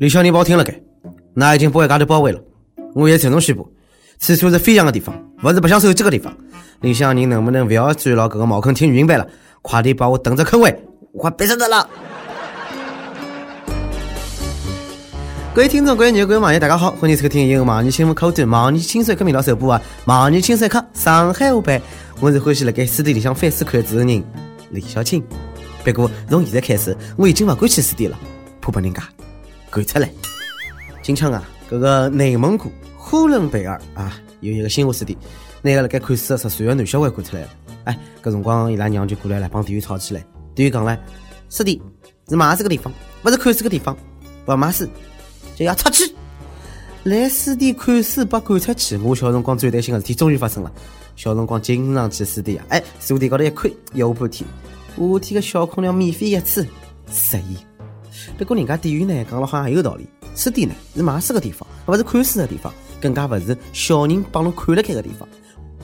李小宁把我听了该，那已经把外家头包围了。我也郑重宣布，此处是飞翔的地方，不是不想守这个地方。李小宁能不能不要钻牢搿个茅坑听语音版了？快点把我蹬着坑位，我快憋死了。各位听众，各位牛，各位网友，大家好，欢迎收听由网易新闻客户端网易轻松一刻频道首播的网易轻松一刻上海话版。我是欢喜辣盖书店里向翻书看字的人李小青。不过从现在开始，我已经不敢去书店了，怕被人家赶出来。今朝啊，搿个内蒙古呼伦贝尔啊，有一个新华书店，那个辣盖看书的十岁的男小孩看出来了。哎，搿辰光伊拉娘就过来了，帮店员吵起来。店员讲了，书店是买书个地方，不是看书个地方，勿买书就要出去。来书店看书被赶出去，我小辰光最担心的事体终于发生了。小辰光经常去书店呀，哎，书店高头一看，有半天。夏天个小空调免费一次，十亿。不过人家店员呢讲了好像也有道理，书店呢是买书的地方，不是看书的地方，更加不是小人帮侬看了开的地方。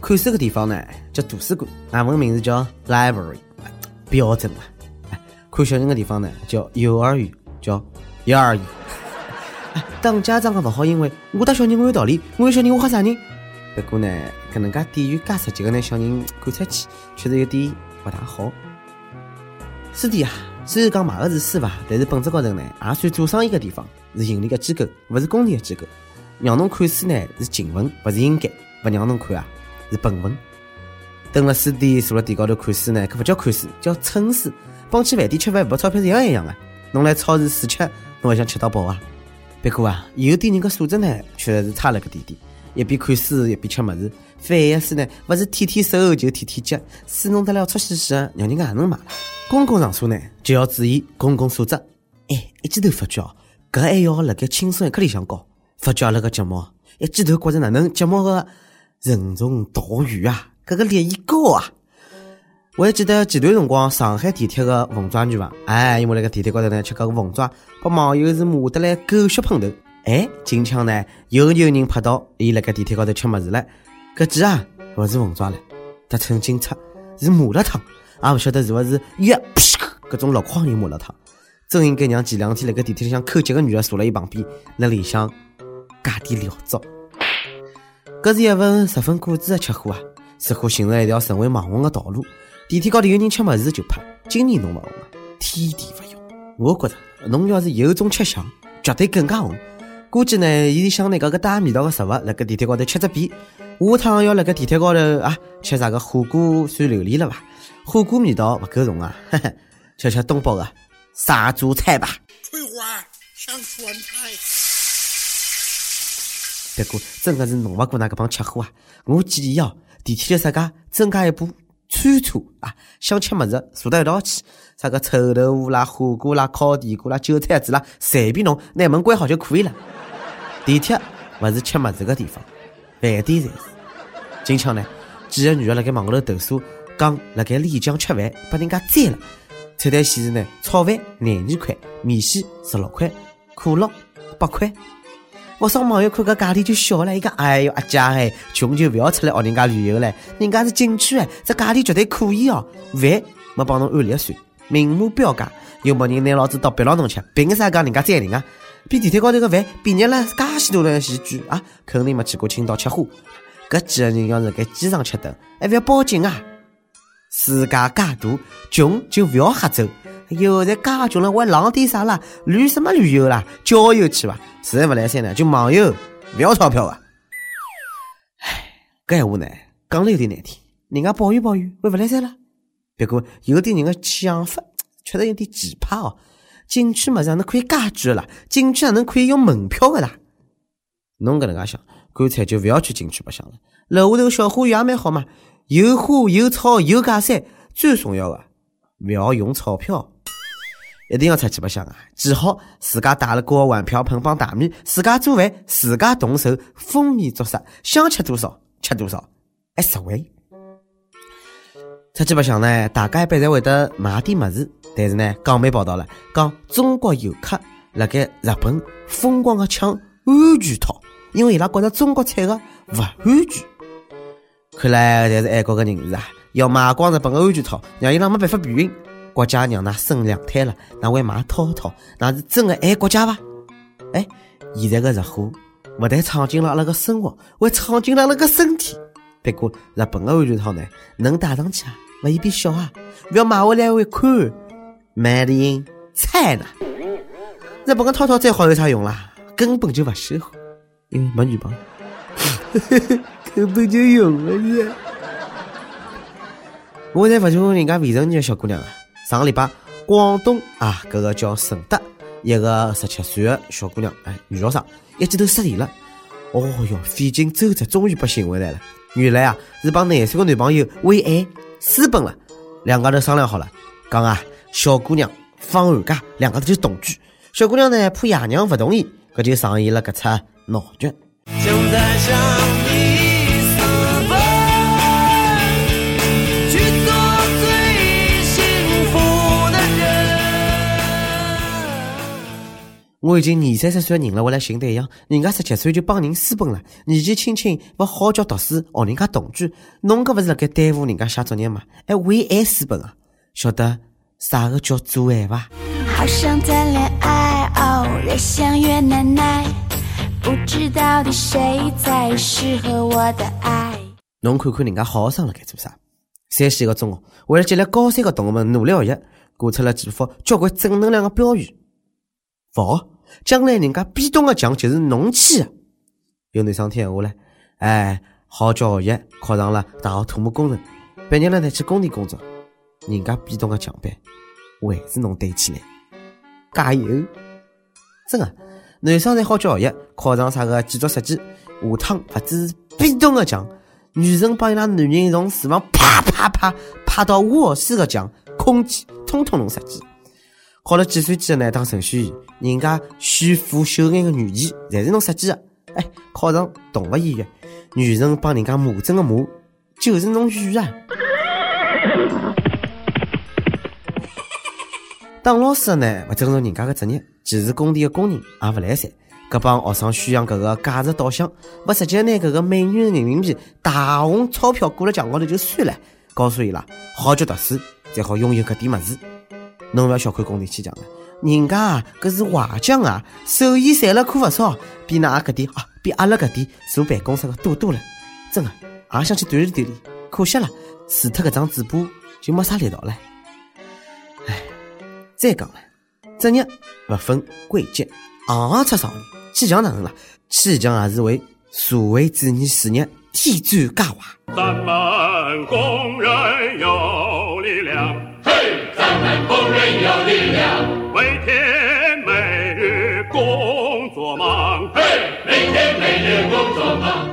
看书的地方呢叫图书馆，英文名字叫 library，标准啊。看小人的地方呢叫幼儿园，叫幼儿园。当家长的不好，因为我带小人我有道理，我有小人我吓啥人？不过呢，搿能介店员介直接的拿小人赶出去，确实有点不大好。书店啊，虽然讲买的是书吧，但是本质高头呢，也算做生意的地方，是盈利的机构，不是公益的机构。让侬看书呢是敬文，不是应该；不让侬看啊，是本分。蹲了书店，坐了店高头看书呢，可不叫看书，叫蹭书。帮去饭店吃饭不钞票是一样一样的。侬来超市试吃，侬还想吃到饱啊？不过啊，有点人的素质呢，确实是差了个点点。一边看书一边吃么子，反而是呢，不是天天收就天天接，书弄得了出息息，让人家也能买了。公共场所呢，就要注意公共素质。哎，一记头发觉，搿还要辣盖轻松一刻里向搞。发觉阿拉个节目，一记头觉着哪能节目个任重道远啊，搿个利益高啊！我还记得前段辰光上海地铁个凤爪女伐？哎，因为辣盖地铁高头呢吃搿个凤爪，把网友是骂得来狗血喷头。哎，近腔呢又有人拍到伊辣盖地铁高头吃么子了，搿记啊勿是凤爪了，他称警察是麻辣烫。也勿晓得是勿是约 搿种落筐人麻辣烫，真应该让前两天辣盖地铁里向扣脚个女的坐辣伊旁边，辣里向加点料糟。搿是一份十分固执的吃货啊，似乎寻着一条成为网红的道路。地铁高头有人吃么子就拍，今年侬勿红啊，天地勿容。我觉着侬要是有种吃相，绝对更加红。估计呢，伊想拿搿个带味道的食物辣盖地铁高头吃只遍。下趟要辣盖地铁高头啊，吃啥个火锅算榴莲了伐？火锅味道勿够重啊，吃吃东北个杀猪菜吧。翠花像酸菜。别过真个是弄勿过那个帮吃货啊！我建议哦，地铁里啥个增加一部餐车啊，想吃么子坐到一道去，啥个臭豆腐啦、火锅啦、烤地瓜啦、韭菜子啦，随便弄，拿门关好就可以了。地铁勿是吃么子个地方，饭店才是。今朝呢，几个女的辣盖网高头投诉。讲辣盖丽江吃饭，把人家宰了。菜单显示呢，炒饭廿二块，米线十六块，可乐八块。我上网友看个价钿就笑了，伊讲哎哟阿姐哎，穷就不要出来学人家旅游了，人家是景区哎，这价钿绝对可以哦。饭没帮侬按粒算，明目标价，又没人拿老子到别浪侬吃，凭啥讲人家宰人啊？比地铁高头个饭便宜了介许多人戏剧啊，肯定没去过青岛吃货。搿几个人要是在机场吃顿，还勿要报警啊？世界介大，穷就勿要瞎走。有在介穷了，还浪点啥啦？旅什么旅游啦？郊游去伐。实在勿来三呢，就网游，勿要钞票啊！唉，搿闲话呢，讲了有点难听。人家抱怨抱怨，会勿来三了。不过有点人的想法，确实有点奇葩哦。景区么子哪能可以介贵啦？景区哪能可以用门票的啦？侬搿能介想，干脆就勿要去景区白相了。楼下头小花园也蛮好嘛。有花有草有假山，最重要的勿要用钞票，一定要出去白相啊！记好，自家带了锅碗瓢盆帮大米，自家做饭，自家动手，丰衣足食，想吃多少吃多少，还实惠。出去白相呢，大家一般侪会得买点么子，但是呢，港媒报道了，讲中国游客辣盖日本疯狂的抢安全套，因为伊拉觉着中国产的不安全。看来侪是爱国的人士啊！要买光日本的安全套，让伊拉没办法避孕。国家让㑚生两胎了，哪会买套套？那是真的爱国家伐？哎，现在个热火不但闯进了阿拉个生活，还闯进了阿拉个身体。不过日本的安全套呢，能戴上去啊，不嫌变小啊，不要买回来会看。Made in China。日本的套套再好有啥用啦？根本就不适合，因为没女朋友，根本就用了呀。我才不求人家未成年的小姑娘啊！上个礼拜，广东啊，搿个叫顺德一个十七岁的小姑娘，哎，女学生，一记头失联了。哦哟，费尽周折，终于被寻回来了。原来啊，是帮廿岁的男朋友为爱私奔了。两家头商量好了，讲啊，小姑娘放寒假，两个就同居。小姑娘呢，怕爷娘不同意，搿就上演了搿出闹剧。我已经二三十岁的人了，我来寻对象，人家十七岁就帮人私奔了，年纪轻轻不好好读书，学人家同居，侬搿勿是辣盖耽误人家写作业吗？还为爱私奔啊？晓得啥个叫做爱伐？好想谈恋爱，哦，越想越难耐，不知到底谁才适合我的爱。侬看看人家好学生辣盖做啥？山西一个中学为了激励高三个同学们努力学习，挂出了几幅交关正能量的标语：勿。将来人家壁咚的墙就是侬砌的。有男生听话嘞，哎，好教学习，考上了大学土木工程，毕业了呢去工地工作。人家壁咚的奖杯还是侬堆起来，加油！真的，男生侪好教学习，考上啥个建筑设计，下趟不只是比东的奖，女生帮伊拉男人从厨房啪啪啪啪到卧室的墙，空气通通侬设计。考了计算机的呢，当程序员；人家炫富秀恩的女艺，侪是侬设计的。哎，考上动物医院，女人帮人家麻针的麻，就是侬语啊。当老师的呢，不尊重人家的职业，歧视工地的工人，也不来三。搿帮学生宣扬搿个价值导向，不直接拿搿个美女人民币大红钞票挂辣墙高头就算了，告诉伊拉，好叫读书，才好拥有搿点物事。侬勿要小看工地砌墙了，人家，搿是瓦匠啊，手艺赚了可勿少，比㑚搿点啊，比阿拉搿点坐办公室的多多了。真的，也想去锻炼锻炼，可惜了，除脱搿张嘴巴就没啥力道了。唉，再讲了，职业勿分贵贱，行行出状元。气匠哪能了？气匠也是为社会主义事业添砖加瓦。咱们工人有力量。嘿咱们工人有力量，每天每日工作忙，嘿，每天每日工作忙。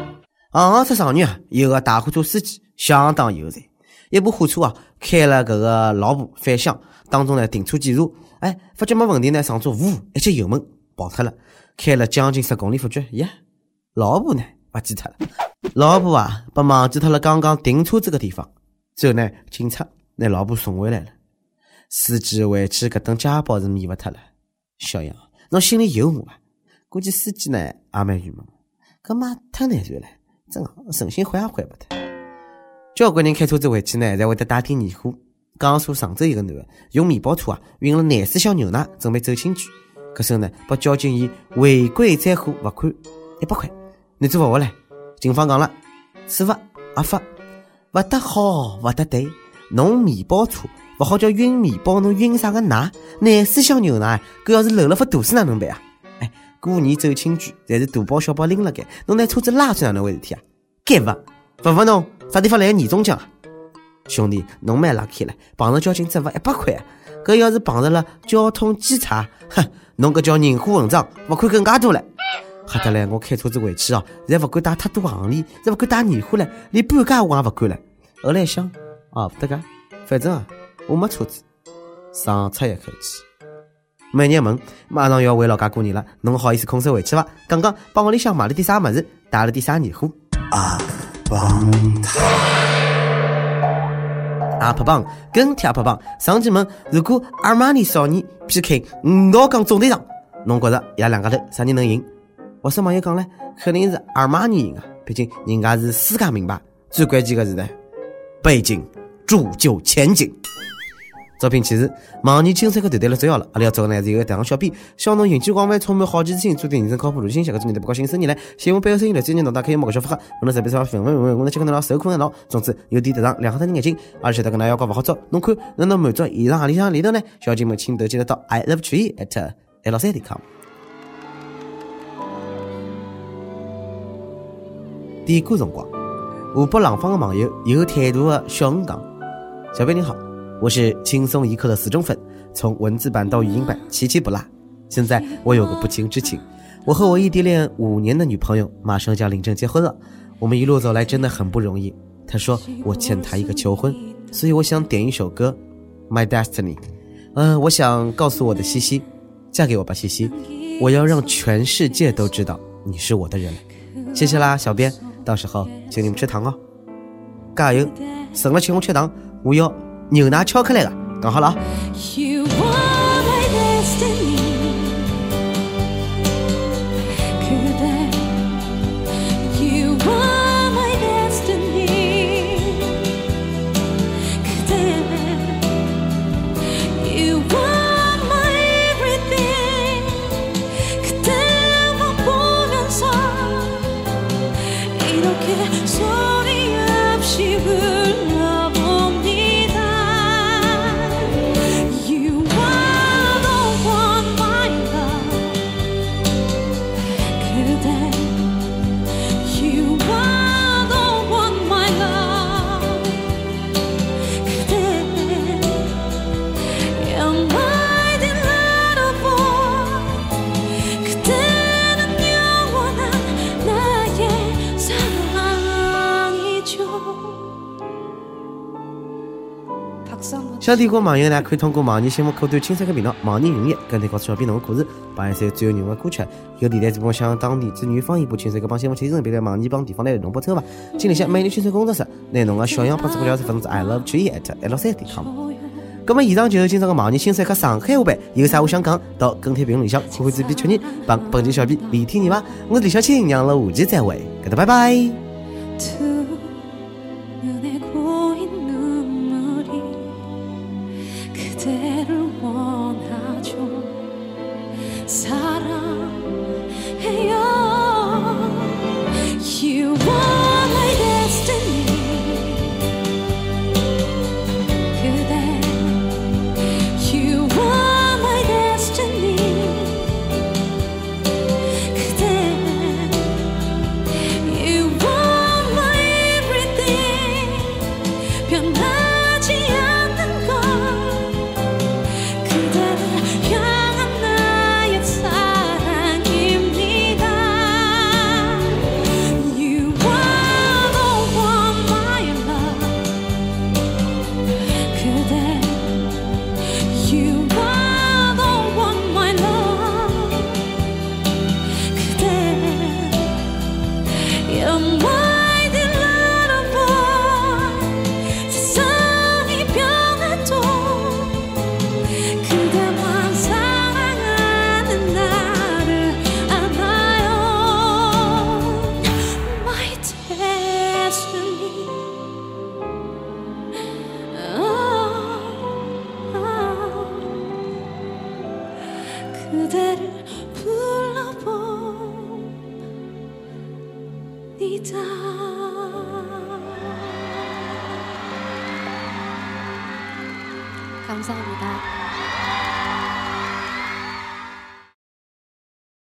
行行出状元啊！有个大货车司机相当有才，一部货车啊开了搿个老步反向，当中呢停车检查，哎，发觉没问题呢，上车呜一记油门跑脱了，开了将近十公里，发觉呀，老婆呢不见脱了，老婆啊被忘记脱了刚刚停车子个地方，最后呢，警察拿老婆送回来了。司机回去搿顿家暴是免勿脱了，小杨，侬心里有我伐？估计司机呢也蛮郁闷，搿嘛太难受了，真的，存心换也换勿脱。交关人开车子回去呢，侪会得带点年货。江苏常州一个男的用面包车啊运了廿四箱牛奶，准备走亲戚。搿时候呢，被交警以违规载货罚款一百块。男子勿下来，警方讲了，处罚合法，勿得好，勿得对，侬面包车。勿好叫运面包，侬运啥个奶？廿四箱牛奶，搿要是漏了副肚丝哪能办啊？哎，过年走亲眷，侪是大包小包拎了该，侬拿车子拉出哪能回事体啊？该罚，罚罚侬啥地方来个年终奖啊？兄弟，侬蛮 lucky 了，碰着交警只罚一百块，搿要是碰着了交通稽查，哼，侬搿叫人虎混账，罚款更加多了。吓得来，我开车子回去哦，侪勿敢带太多行李，侪勿敢带年货了，连半价我也勿敢了。后来想，哦，勿得个，反正啊。我没车子，长出一口气。美日问马上要回老家过年了，侬好意思空手回去伐？刚刚帮屋里向买了点啥么子，带了点啥年货？阿棒阿帕棒跟贴阿帕棒，上期问如果阿玛尼少年 PK 五道杠总队长，侬觉着伊拉两家头啥人能赢？我说网友讲嘞，肯定是阿玛尼赢啊，毕竟人家是世界名牌。最关键的是呢，背景铸就前景。招聘启事：网易青山客团队了，最好了！阿拉要找个呢是一个台上小编，小侬兴趣广泛，充满好奇之心，做点人生靠谱、路线下个做你的不高兴生意来。希望背后声音来最近脑大可以某个小发哈，我能随便说分分问问，我能去看到受苦难劳。总之有点得上两好的眼睛，而且他跟那要搞不好做，侬看能能满足以上何里向里头呢？小姐们请都记得到 i love tree at l 三点 com。点歌辰光，湖北廊坊的网友有态度的小鱼讲：小编你好。我是轻松一刻的死忠粉，从文字版到语音版，期期不落。现在我有个不情之请，我和我异地恋五年的女朋友马上就要领证结婚了。我们一路走来真的很不容易。她说我欠她一个求婚，所以我想点一首歌《My Destiny》。嗯，我想告诉我的西西，嫁给我吧，西西。我要让全世界都知道你是我的人。谢谢啦，小编，到时候请你们吃糖哦。加油，省了请我吃糖，我要。牛奶巧克力的，刚好了。想听歌网友呢，可以通过网易新闻客户端青山客频道、网易云音乐跟帖告诉小编侬的故事，帮一首最有人味的歌曲。有电台主播想当地子女方言播青山客帮新闻，请人别在网易帮地方台同播车吧。请联系美丽青山工作室，拿侬的小样帮主播聊是分子 i love 注意 at l 三点 com。那么以上就是今朝的网易新山客上海话版，有啥话想讲，到跟帖评论里向，可以自编确认，帮本期小编李天你吧。我是李小青，让了下期再会，给他拜拜。 감사합니다.